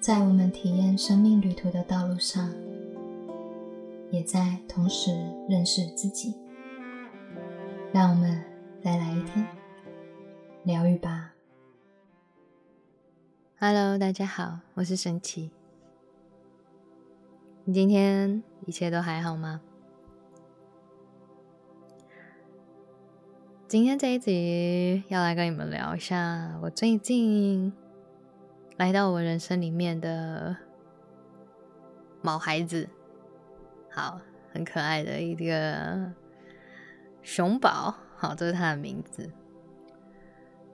在我们体验生命旅途的道路上，也在同时认识自己。让我们再来一天疗愈吧。Hello，大家好，我是神奇。你今天一切都还好吗？今天这一集要来跟你们聊一下我最近来到我人生里面的毛孩子，好，很可爱的一个熊宝，好，这是它的名字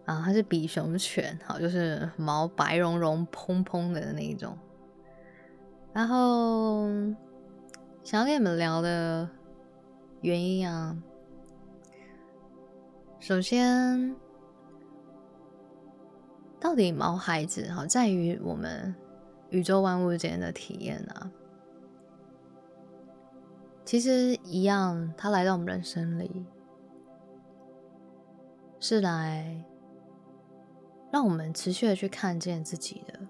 啊，它是比熊犬，好，就是毛白茸茸、蓬蓬的那一种。然后想要跟你们聊的原因啊。首先，到底毛孩子哈，在于我们宇宙万物间的体验啊，其实一样，他来到我们人生里，是来让我们持续的去看见自己的。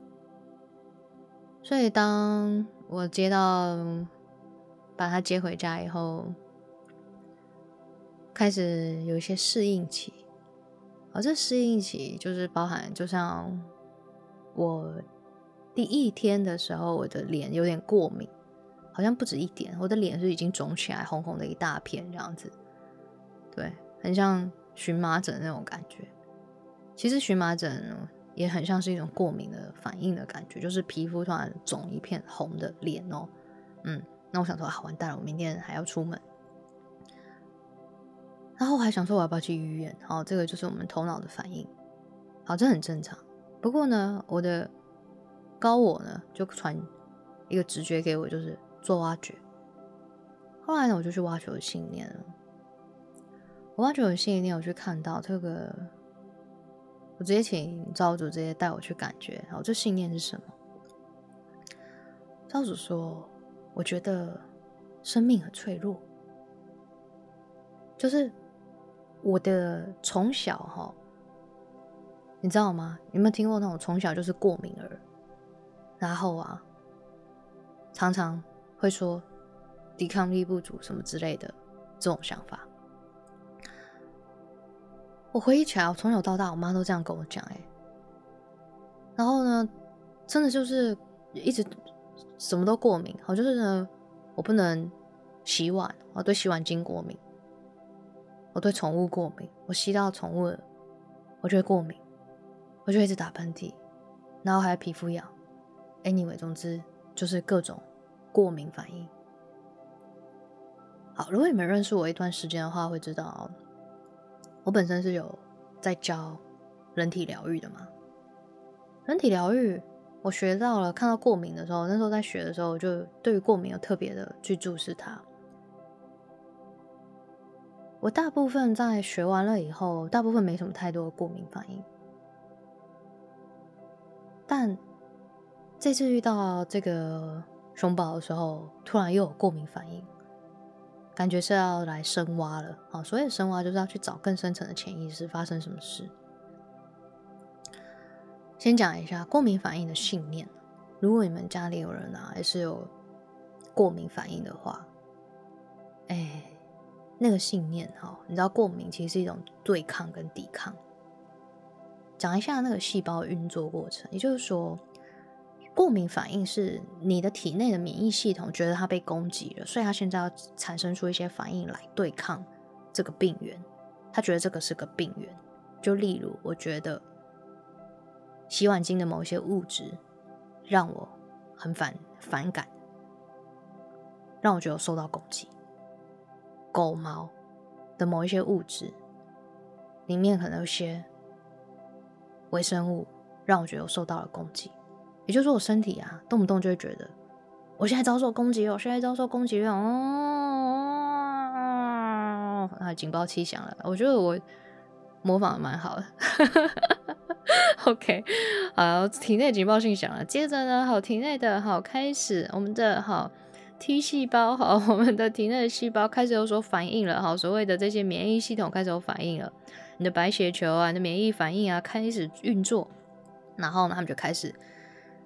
所以，当我接到把他接回家以后。开始有一些适应期，而这适应期就是包含，就像我第一天的时候，我的脸有点过敏，好像不止一点，我的脸是已经肿起来，红红的一大片这样子，对，很像荨麻疹那种感觉。其实荨麻疹也很像是一种过敏的反应的感觉，就是皮肤突然肿一片红的脸哦，嗯，那我想说，好完蛋了，我明天还要出门。然后我还想说我要不要去医院？好，这个就是我们头脑的反应。好，这很正常。不过呢，我的高我呢就传一个直觉给我，就是做挖掘。后来呢，我就去挖掘我的信念了。我挖掘我的信念，我去看到这个，我直接请造主直接带我去感觉。然后，这信念是什么？造主说：“我觉得生命很脆弱，就是。”我的从小哈，你知道吗？有没有听过那种从小就是过敏儿，然后啊，常常会说抵抗力不足什么之类的这种想法？我回忆起来，我从小到大，我妈都这样跟我讲，哎，然后呢，真的就是一直什么都过敏，好，就是呢，我不能洗碗，我对洗碗巾过敏。我对宠物过敏，我吸到宠物，我就会过敏，我就一直打喷嚏，然后还有皮肤痒。Anyway，总之就是各种过敏反应。好，如果你们认识我一段时间的话，会知道我本身是有在教人体疗愈的嘛。人体疗愈，我学到了，看到过敏的时候，那时候在学的时候，我就对于过敏有特别的去注视它。我大部分在学完了以后，大部分没什么太多的过敏反应，但这次遇到这个熊宝的时候，突然又有过敏反应，感觉是要来深挖了啊！所以深挖就是要去找更深层的潜意识发生什么事。先讲一下过敏反应的信念，如果你们家里有人啊，也是有过敏反应的话，哎。那个信念哈，你知道过敏其实是一种对抗跟抵抗。讲一下那个细胞运作过程，也就是说，过敏反应是你的体内的免疫系统觉得它被攻击了，所以它现在要产生出一些反应来对抗这个病源。他觉得这个是个病源，就例如我觉得洗碗巾的某一些物质让我很反反感，让我觉得受到攻击。狗毛的某一些物质里面可能有些微生物，让我觉得我受到了攻击。也就是说，我身体啊，动不动就会觉得我现在遭受攻击了，现在遭受攻击。哦，啊，警报器响了。我觉得我模仿的蛮好的。OK，好，体内警报器响了。接着呢，好，体内的好开始，我们的好。T 细胞 好，我们的体内的细胞开始有所反应了，好，所谓的这些免疫系统开始有反应了，你的白血球啊，你的免疫反应啊开始运作，然后呢，他们就开始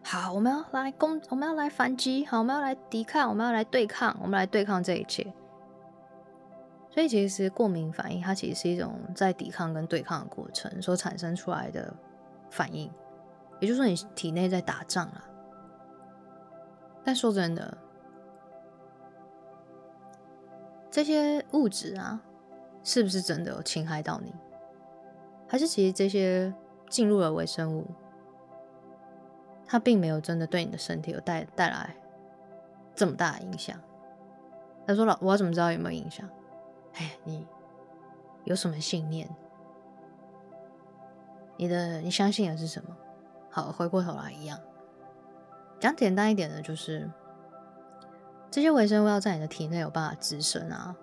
好，我们要来攻，我们要来反击，好，我们要来抵抗，我们要来对抗，我们来对抗这一切。所以，其实过敏反应它其实是一种在抵抗跟对抗的过程所产生出来的反应，也就是说，你体内在打仗啊。但说真的，这些物质啊，是不是真的有侵害到你？还是其实这些进入了微生物，它并没有真的对你的身体有带带来这么大的影响？他说了，我怎么知道有没有影响？哎，你有什么信念？你的你相信的是什么？好，回过头来一样，讲简单一点的，就是这些微生物要在你的体内有办法滋生啊，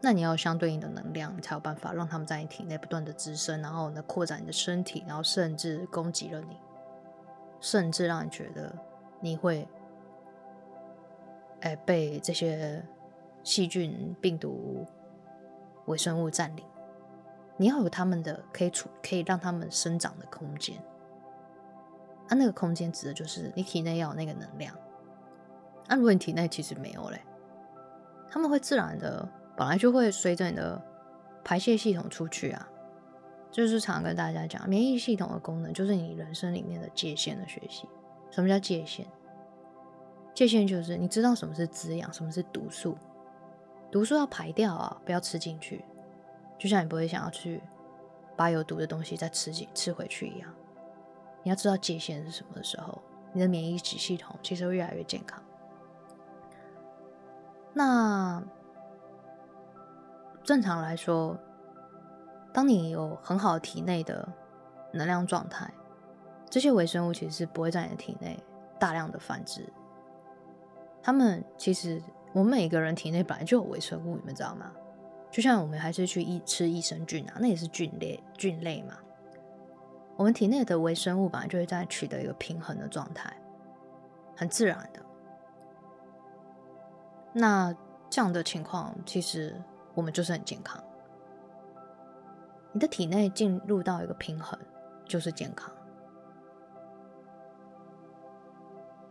那你要有相对应的能量，你才有办法让他们在你体内不断的滋生，然后呢扩展你的身体，然后甚至攻击了你，甚至让你觉得你会哎被这些细菌、病毒。微生物占领，你要有他们的可以处可以让他们生长的空间。啊，那个空间指的就是你体内要有那个能量。那如果你体内其实没有嘞，他们会自然的本来就会随着你的排泄系统出去啊。就是常跟大家讲，免疫系统的功能就是你人生里面的界限的学习。什么叫界限？界限就是你知道什么是滋养，什么是毒素。毒素要排掉啊，不要吃进去，就像你不会想要去把有毒的东西再吃进吃回去一样。你要知道界限是什么的时候，你的免疫系统其实会越来越健康。那正常来说，当你有很好体内的能量状态，这些微生物其实是不会在你的体内大量的繁殖。它们其实。我们每个人体内本来就有微生物，你们知道吗？就像我们还是去益吃益生菌啊，那也是菌类菌类嘛。我们体内的微生物本来就会在取得一个平衡的状态，很自然的。那这样的情况，其实我们就是很健康。你的体内进入到一个平衡，就是健康。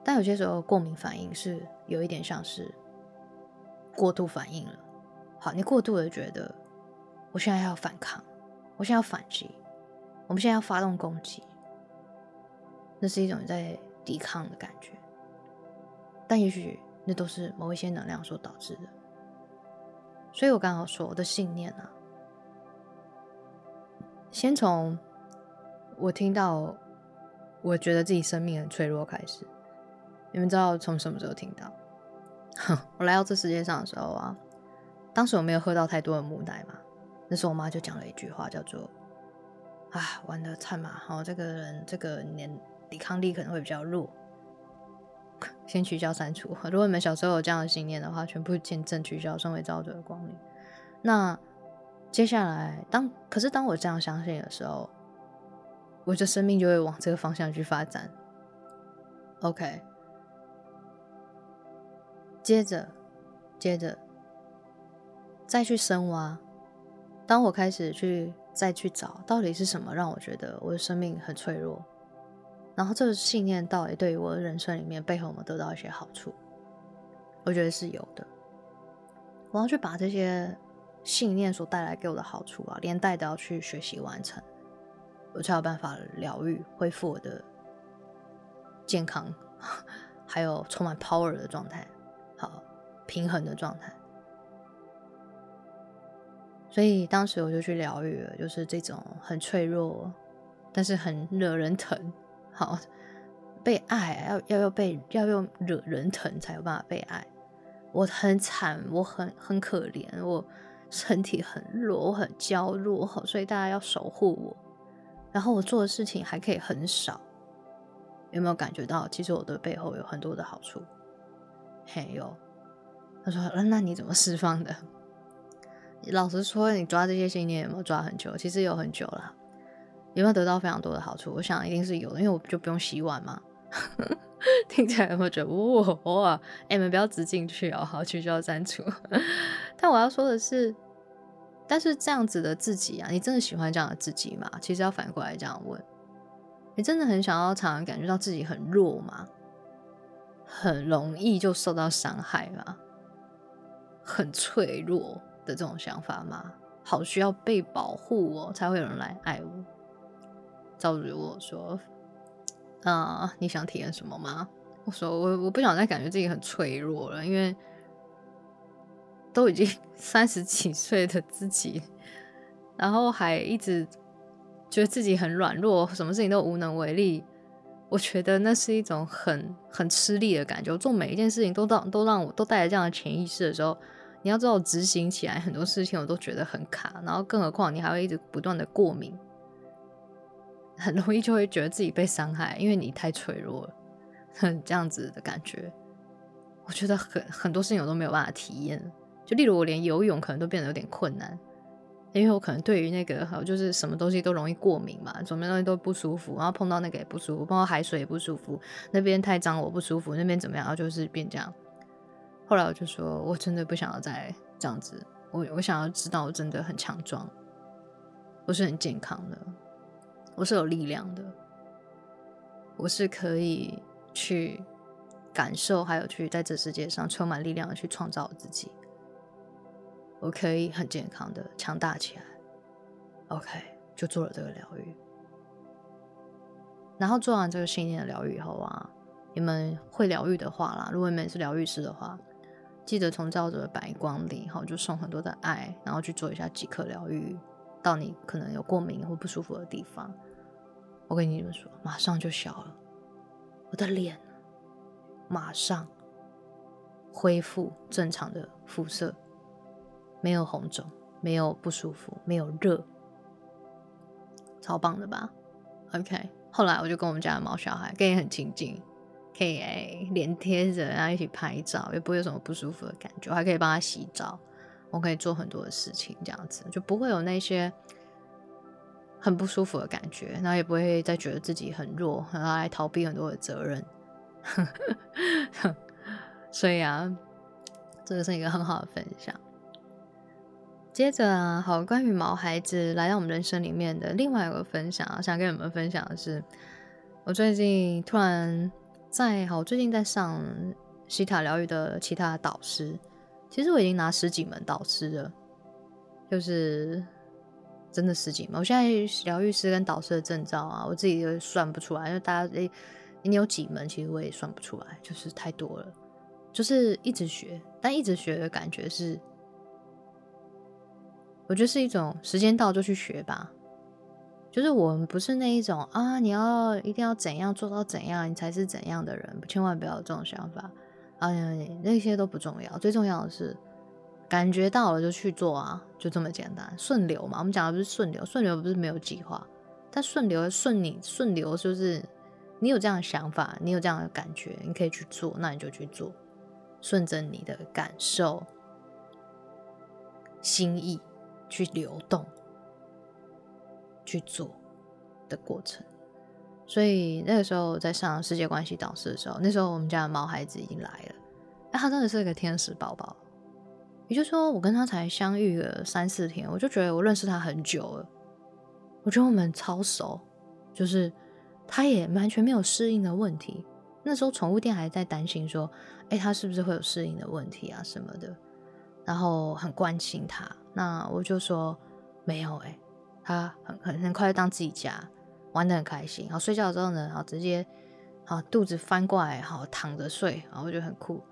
但有些时候过敏反应是有一点像是。过度反应了，好，你过度的觉得，我现在要反抗，我现在要反击，我们现在要发动攻击，那是一种在抵抗的感觉，但也许那都是某一些能量所导致的。所以我刚好说我的信念啊，先从我听到我觉得自己生命很脆弱开始，你们知道从什么时候听到？哼 我来到这世界上的时候啊，当时我没有喝到太多的母奶嘛。那时候我妈就讲了一句话，叫做：“啊，玩的菜嘛！好，这个人这个年抵抗力可能会比较弱，先取消删除。如果你们小时候有这样的信念的话，全部见证取消，身为造者的光临。那接下来，当可是当我这样相信的时候，我的生命就会往这个方向去发展。OK。接着，接着再去深挖。当我开始去再去找，到底是什么让我觉得我的生命很脆弱？然后这个信念到底对于我的人生里面背后有没有得到一些好处？我觉得是有的。我要去把这些信念所带来给我的好处啊，连带的要去学习完成，我才有办法疗愈、恢复我的健康，还有充满 power 的状态。好平衡的状态，所以当时我就去疗愈了，就是这种很脆弱，但是很惹人疼。好，被爱要要要被要用惹人疼才有办法被爱。我很惨，我很很可怜，我身体很弱，我很娇弱，所以大家要守护我。然后我做的事情还可以很少，有没有感觉到？其实我的背后有很多的好处，嘿有。他说：“那那你怎么释放的？老实说，你抓这些信念有没有抓很久？其实有很久了。有没有得到非常多的好处？我想一定是有的，因为我就不用洗碗嘛。听起来有没有觉得哇哇？哎，你们不要直进去哦，好，取消删除。但我要说的是，但是这样子的自己啊，你真的喜欢这样的自己吗？其实要反过来这样问：你真的很想要常常感觉到自己很弱吗？很容易就受到伤害吗？很脆弱的这种想法吗？好需要被保护哦，才会有人来爱我。赵如我说：“啊，你想体验什么吗？”我说：“我我不想再感觉自己很脆弱了，因为都已经 三十几岁的自己，然后还一直觉得自己很软弱，什么事情都无能为力。我觉得那是一种很很吃力的感觉。我做每一件事情都让都让我都带着这样的潜意识的时候。”你要知道，执行起来很多事情我都觉得很卡，然后更何况你还会一直不断的过敏，很容易就会觉得自己被伤害，因为你太脆弱了，很 这样子的感觉。我觉得很很多事情我都没有办法体验，就例如我连游泳可能都变得有点困难，因为我可能对于那个好就是什么东西都容易过敏嘛，什么东西都不舒服，然后碰到那个也不舒服，碰到海水也不舒服，那边太脏我不舒服，那边怎么样，然后就是变这样。后来我就说，我真的不想要再这样子。我我想要知道，我真的很强壮，我是很健康的，我是有力量的，我是可以去感受，还有去在这世界上充满力量的去创造我自己。我可以很健康的强大起来。OK，就做了这个疗愈。然后做完这个信念的疗愈以后啊，你们会疗愈的话啦，如果你们是疗愈师的话。记得从照着白光里，好就送很多的爱，然后去做一下即刻疗愈，到你可能有过敏或不舒服的地方。我跟你们说，马上就消了，我的脸马上恢复正常的肤色，没有红肿，没有不舒服，没有热，超棒的吧？OK，后来我就跟我们家的毛小孩，跟你很亲近。可以哎，连贴着，然后一起拍照，也不会有什么不舒服的感觉。我还可以帮他洗澡，我可以做很多的事情，这样子就不会有那些很不舒服的感觉，然后也不会再觉得自己很弱，然后来逃避很多的责任。所以啊，这个是一个很好的分享。接着啊，好，关于毛孩子来到我们人生里面的另外一个分享，想跟你们分享的是，我最近突然。在好，最近在上西塔疗愈的其他导师，其实我已经拿十几门导师了，就是真的十几门。我现在疗愈师跟导师的证照啊，我自己都算不出来，因为大家诶，你有几门，其实我也算不出来，就是太多了。就是一直学，但一直学的感觉是，我觉得是一种时间到就去学吧。就是我们不是那一种啊，你要一定要怎样做到怎样，你才是怎样的人，千万不要有这种想法啊！那些都不重要，最重要的是感觉到了就去做啊，就这么简单，顺流嘛。我们讲的不是顺流，顺流不是没有计划，但顺流顺你顺流就是你有这样的想法，你有这样的感觉，你可以去做，那你就去做，顺着你的感受、心意去流动。去做的过程，所以那个时候在上世界关系导师的时候，那时候我们家的毛孩子已经来了，那他真的是一个天使宝宝。也就是说，我跟他才相遇了三四天，我就觉得我认识他很久了，我觉得我们超熟，就是他也完全没有适应的问题。那时候宠物店还在担心说，哎，他是不是会有适应的问题啊什么的，然后很关心他。那我就说没有，哎。他很很很快当自己家，玩的很开心。然后睡觉的时候呢，然后直接好肚子翻过来，好躺着睡，然后我觉得很酷，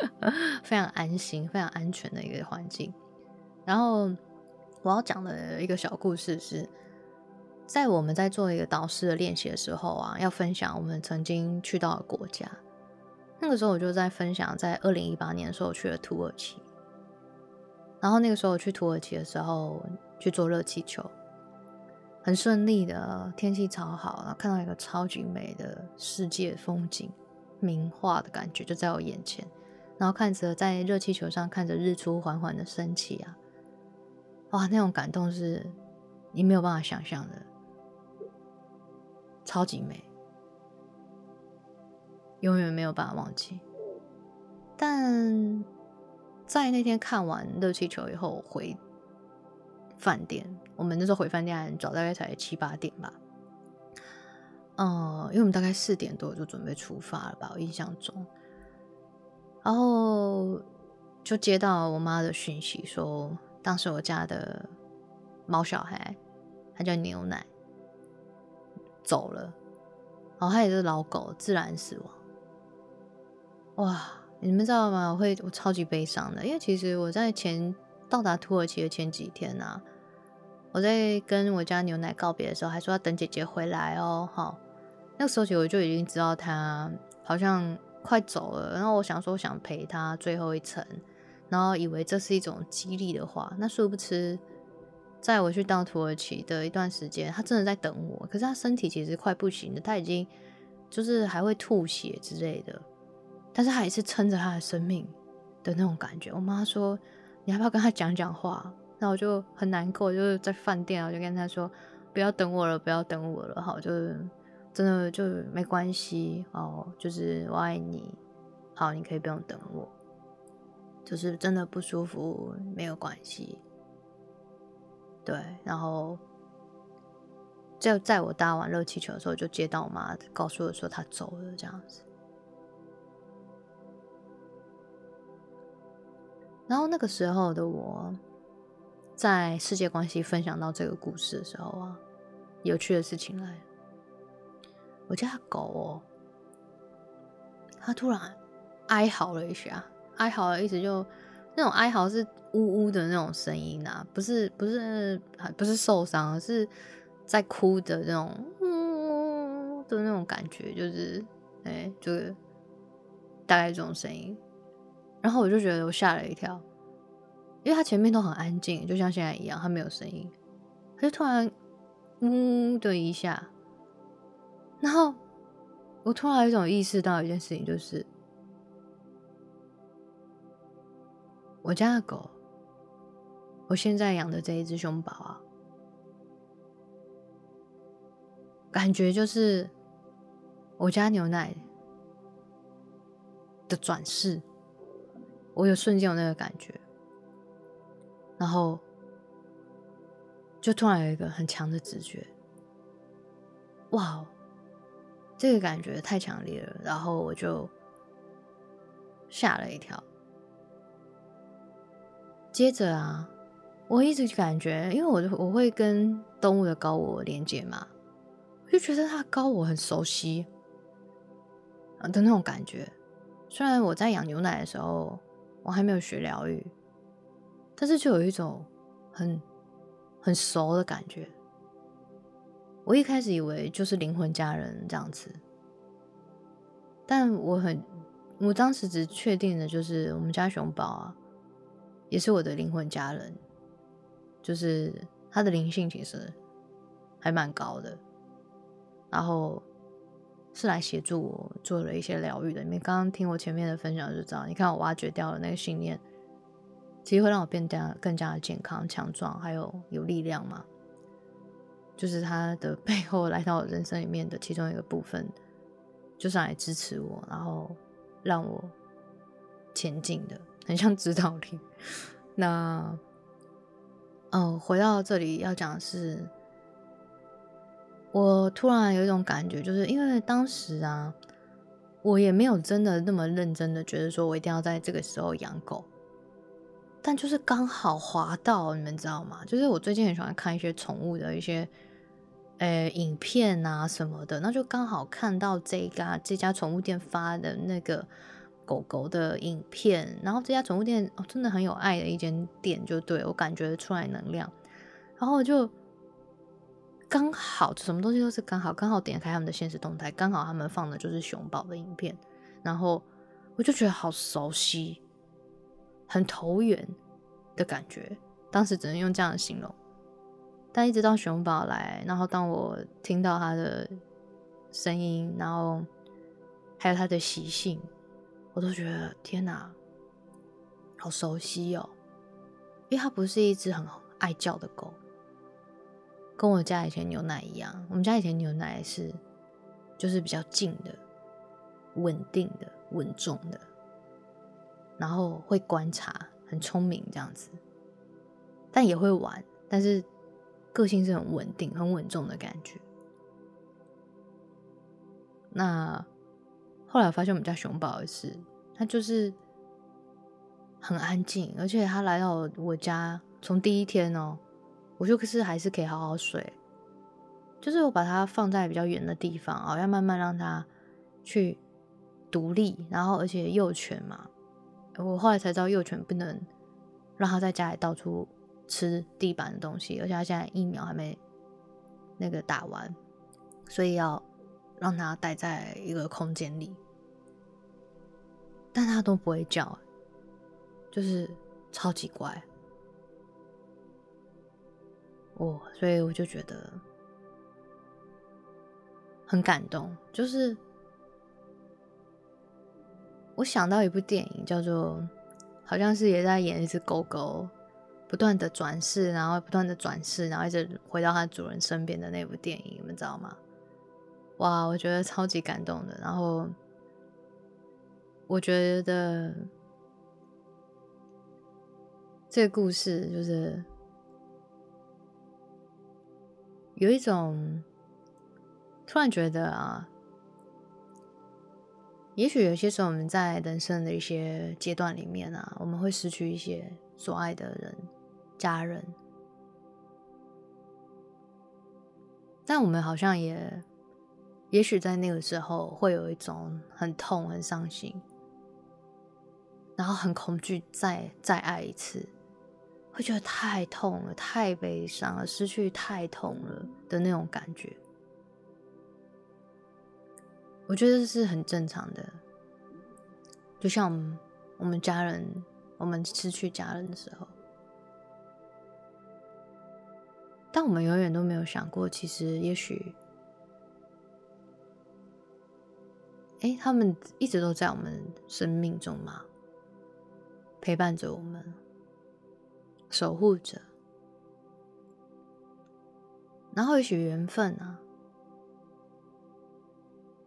非常安心、非常安全的一个环境。然后我要讲的一个小故事是，在我们在做一个导师的练习的时候啊，要分享我们曾经去到的国家。那个时候我就在分享，在二零一八年的时候去了土耳其。然后那个时候我去土耳其的时候去坐热气球。很顺利的，天气超好，然后看到一个超级美的世界风景，名画的感觉就在我眼前，然后看着在热气球上看着日出缓缓的升起啊，哇，那种感动是你没有办法想象的，超级美，永远没有办法忘记。但在那天看完热气球以后回。饭店，我们那时候回饭店早大概才七八点吧。嗯，因为我们大概四点多就准备出发了吧，我印象中。然后就接到我妈的讯息，说当时我家的猫小孩，它叫牛奶，走了。然后它也是老狗，自然死亡。哇，你们知道吗？我会我超级悲伤的，因为其实我在前到达土耳其的前几天啊，我在跟我家牛奶告别的时候，还说要等姐姐回来哦。好，那时候其实我就已经知道她好像快走了，然后我想说想陪她最后一程，然后以为这是一种激励的话，那殊不知。在我去到土耳其的一段时间，他真的在等我。可是他身体其实快不行了，他已经就是还会吐血之类的，但是还是撑着他的生命的那种感觉。我妈说：“你要不要跟他讲讲话？”那我就很难过，就是在饭店，我就跟他说：“不要等我了，不要等我了。”好，就是真的就没关系哦，就是我爱你。好，你可以不用等我，就是真的不舒服没有关系。对，然后就在我搭完热气球的时候，就接到我妈告诉我说她走了这样子。然后那个时候的我，在世界关系分享到这个故事的时候啊，有趣的事情来，我家狗哦，它突然哀嚎了一下，哀嚎的意思就那种哀嚎是。呜呜的那种声音啊，不是不是不是受伤，是在哭的那种呜的那种感觉，就是哎，就是大概这种声音。然后我就觉得我吓了一跳，因为他前面都很安静，就像现在一样，他没有声音，他就突然呜的一下，然后我突然有一种意识到一件事情，就是我家的狗。我现在养的这一只熊宝啊，感觉就是我家牛奶的转世，我有瞬间有那个感觉，然后就突然有一个很强的直觉，哇，这个感觉太强烈了，然后我就吓了一跳，接着啊。我一直感觉，因为我我会跟动物的高我连接嘛，我就觉得它高我很熟悉的那种感觉。虽然我在养牛奶的时候，我还没有学疗愈，但是就有一种很很熟的感觉。我一开始以为就是灵魂家人这样子，但我很，我当时只确定的就是我们家熊宝啊，也是我的灵魂家人。就是他的灵性其实还蛮高的，然后是来协助我做了一些疗愈的。你们刚刚听我前面的分享就知道，你看我挖掘掉了那个信念，其实会让我变得更加的健康、强壮，还有有力量嘛。就是他的背后来到我人生里面的其中一个部分，就是来支持我，然后让我前进的，很像指导力。那。嗯，回到这里要讲的是，我突然有一种感觉，就是因为当时啊，我也没有真的那么认真的觉得说我一定要在这个时候养狗，但就是刚好滑到，你们知道吗？就是我最近很喜欢看一些宠物的一些呃影片啊什么的，那就刚好看到这家这家宠物店发的那个。狗狗的影片，然后这家宠物店哦，真的很有爱的一间店，就对我感觉出来能量，然后就刚好什么东西都是刚好，刚好点开他们的现实动态，刚好他们放的就是熊宝的影片，然后我就觉得好熟悉，很投缘的感觉，当时只能用这样的形容，但一直到熊宝来，然后当我听到他的声音，然后还有他的习性。我都觉得天哪，好熟悉哦！因为它不是一只很爱叫的狗，跟我家以前牛奶一样。我们家以前牛奶是就是比较静的、稳定的、稳重的，然后会观察，很聪明这样子，但也会玩，但是个性是很稳定、很稳重的感觉。那后来我发现我们家熊宝也是，他就是很安静，而且他来到我家从第一天哦，我就是还是可以好好睡。就是我把它放在比较远的地方啊，要慢慢让它去独立，然后而且幼犬嘛，我后来才知道幼犬不能让它在家里到处吃地板的东西，而且它现在疫苗还没那个打完，所以要让它待在一个空间里，但它都不会叫，就是超级乖，哦，所以我就觉得。很感动，就是我想到一部电影，叫做好像是也在演一只狗狗不断的转世，然后不断的转世，然后一直回到它主人身边的那部电影，你们知道吗？哇，我觉得超级感动的。然后我觉得这个故事就是有一种。突然觉得啊，也许有些时候我们在人生的一些阶段里面啊，我们会失去一些所爱的人、家人，但我们好像也，也许在那个时候会有一种很痛、很伤心，然后很恐惧，再再爱一次，会觉得太痛了、太悲伤了、失去太痛了的那种感觉。我觉得是很正常的，就像我们家人，我们失去家人的时候，但我们永远都没有想过，其实也许，哎，他们一直都在我们生命中嘛，陪伴着我们，守护者，然后也许缘分啊。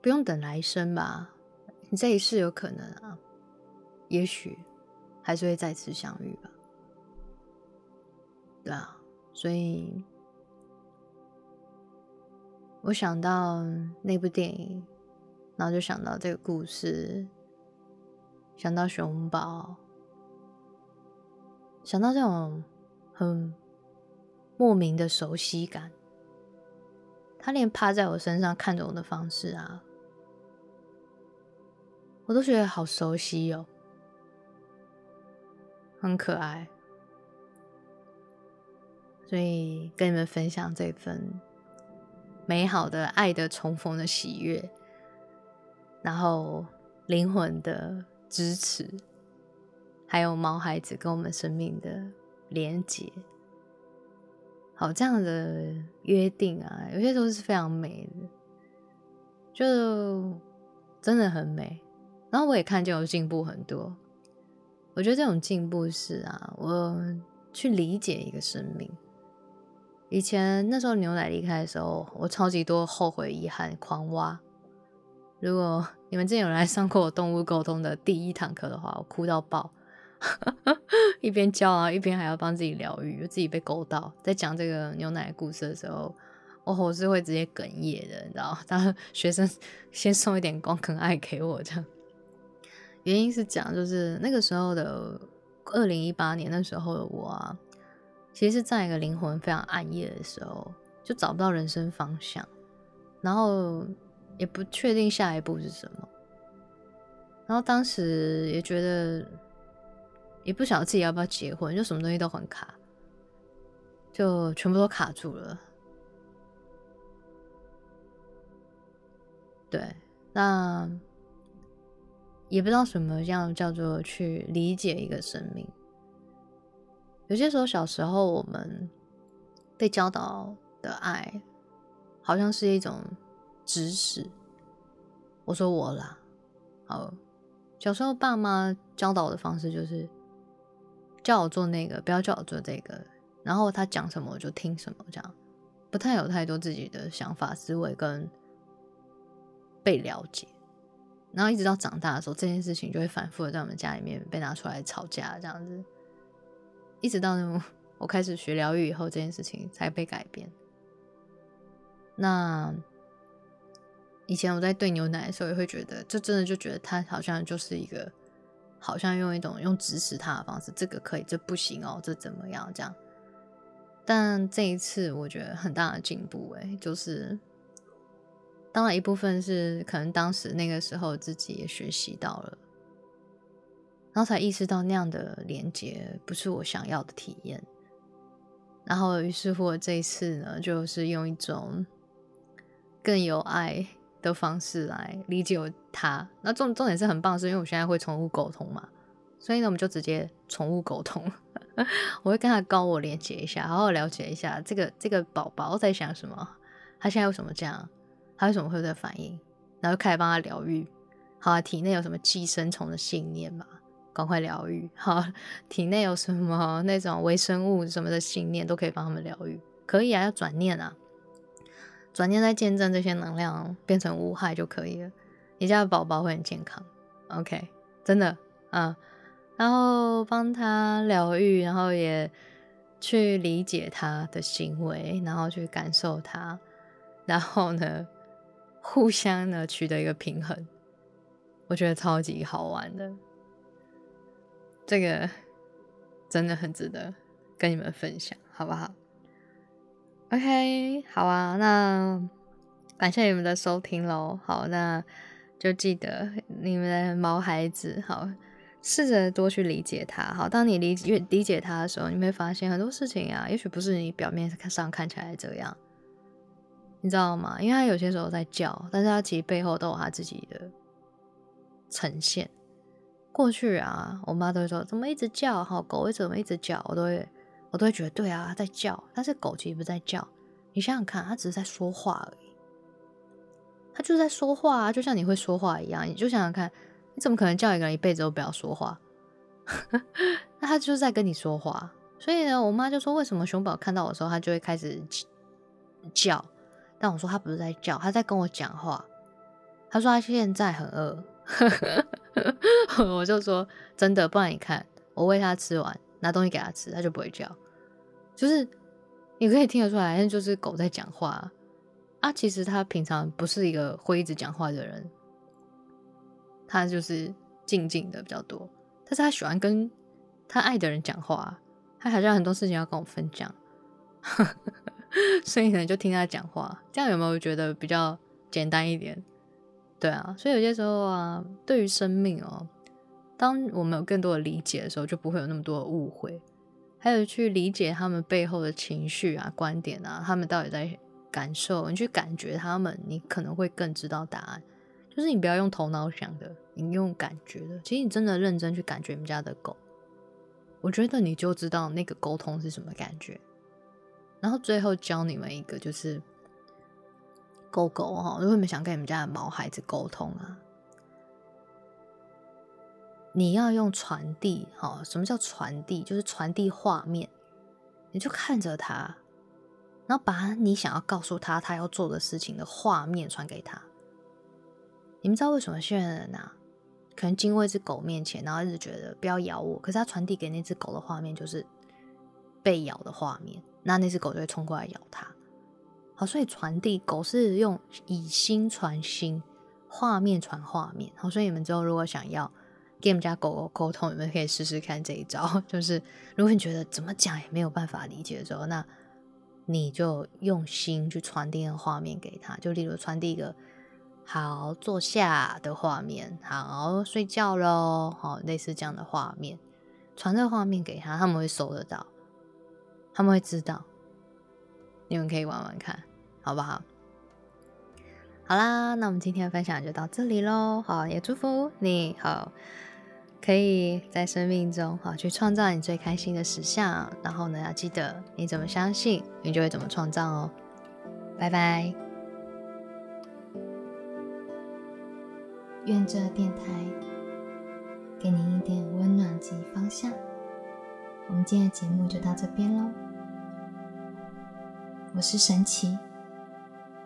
不用等来生吧，你这一世有可能啊，也许还是会再次相遇吧。对啊，所以我想到那部电影，然后就想到这个故事，想到熊宝，想到这种很莫名的熟悉感。他连趴在我身上看着我的方式啊。我都觉得好熟悉哦，很可爱，所以跟你们分享这份美好的爱的重逢的喜悦，然后灵魂的支持，还有毛孩子跟我们生命的连结，好这样的约定啊，有些时候是非常美的，就真的很美。然后我也看见我进步很多，我觉得这种进步是啊，我去理解一个生命。以前那时候牛奶离开的时候，我超级多后悔、遗憾、狂挖。如果你们之前有来上过我动物沟通的第一堂课的话，我哭到爆，一边教啊，一边还要帮自己疗愈，就自己被勾到。在讲这个牛奶故事的时候，我我是会直接哽咽的，你知道？当学生先送一点光肯爱给我这样。原因是讲，就是那个时候的二零一八年，那时候的我啊，其实是在一个灵魂非常暗夜的时候，就找不到人生方向，然后也不确定下一步是什么，然后当时也觉得也不晓得自己要不要结婚，就什么东西都很卡，就全部都卡住了。对，那。也不知道什么样叫做去理解一个生命。有些时候，小时候我们被教导的爱，好像是一种指使。我说我啦，好，小时候爸妈教导我的方式就是叫我做那个，不要叫我做这个。然后他讲什么我就听什么，这样不太有太多自己的想法、思维跟被了解。然后一直到长大的时候，这件事情就会反复的在我们家里面被拿出来吵架，这样子，一直到我开始学疗愈以后，这件事情才被改变。那以前我在兑牛奶的时候，也会觉得，就真的就觉得他好像就是一个，好像用一种用指使他的方式，这个可以，这不行哦，这怎么样这样。但这一次我觉得很大的进步，哎，就是当然一部分是可能当时那个时候自己也学习到了，然后才意识到那样的连接不是我想要的体验。然后于是乎这一次呢，就是用一种更有爱。的方式来理解他，那重重点是很棒，是因为我现在会宠物沟通嘛，所以呢，我们就直接宠物沟通，我会跟他高我连接一下，好好了解一下这个这个宝宝在想什么，他现在为什么这样，他为什么会有这反应，然后开始帮他疗愈，好啊，体内有什么寄生虫的信念嘛，赶快疗愈，好，体内有什么那种微生物什么的信念都可以帮他们疗愈，可以啊，要转念啊。转念在见证这些能量变成无害就可以了，你家的宝宝会很健康。OK，真的，嗯，然后帮他疗愈，然后也去理解他的行为，然后去感受他，然后呢，互相呢取得一个平衡，我觉得超级好玩的，这个真的很值得跟你们分享，好不好？？OK，好啊，那感谢你们的收听喽。好，那就记得你们的毛孩子，好，试着多去理解他。好，当你理越理解他的时候，你会发现很多事情啊，也许不是你表面上看起来这样，你知道吗？因为他有些时候在叫，但是他其实背后都有他自己的呈现。过去啊，我妈都会说怎么一直叫，好狗为什么一直叫，我都会。我都会觉得对啊，它在叫，但是狗其实不在叫。你想想看，它只是在说话而已。它就是在说话啊，就像你会说话一样。你就想想看，你怎么可能叫一个人一辈子都不要说话？那它就是在跟你说话。所以呢，我妈就说，为什么熊宝看到我的时候，它就会开始叫？但我说它不是在叫，它在跟我讲话。他说他现在很饿，我就说真的，不然你看，我喂它吃完。拿东西给他吃，他就不会叫。就是你可以听得出来，那就是狗在讲话啊。其实他平常不是一个会一直讲话的人，他就是静静的比较多。但是他喜欢跟他爱的人讲话，他好像很多事情要跟我分享，所以可能就听他讲话。这样有没有觉得比较简单一点？对啊，所以有些时候啊，对于生命哦。当我们有更多的理解的时候，就不会有那么多的误会。还有去理解他们背后的情绪啊、观点啊，他们到底在感受。你去感觉他们，你可能会更知道答案。就是你不要用头脑想的，你用感觉的。其实你真的认真去感觉你们家的狗，我觉得你就知道那个沟通是什么感觉。然后最后教你们一个，就是狗狗哈，如果你们想跟你们家的毛孩子沟通啊。你要用传递，哈，什么叫传递？就是传递画面，你就看着他，然后把你想要告诉他他要做的事情的画面传给他。你们知道为什么现在人啊，可能经过一只狗面前，然后一直觉得不要咬我，可是他传递给那只狗的画面就是被咬的画面，那那只狗就会冲过来咬他。好，所以传递狗是用以心传心，画面传画面。好，所以你们之后如果想要。跟我们家狗狗沟通，你们可以试试看这一招。就是如果你觉得怎么讲也没有办法理解的时候，那你就用心去传递个画面给他。就例如传递一个好坐下的画面，好睡觉喽，好类似这样的画面，传这个画面给他，他们会收得到，他们会知道。你们可以玩玩看，好不好？好啦，那我们今天的分享就到这里喽。好，也祝福你好。可以在生命中好去创造你最开心的实相，然后呢，要记得你怎么相信，你就会怎么创造哦。拜拜。愿这电台给您一点温暖及方向。我们今天的节目就到这边喽。我是神奇，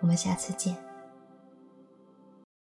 我们下次见。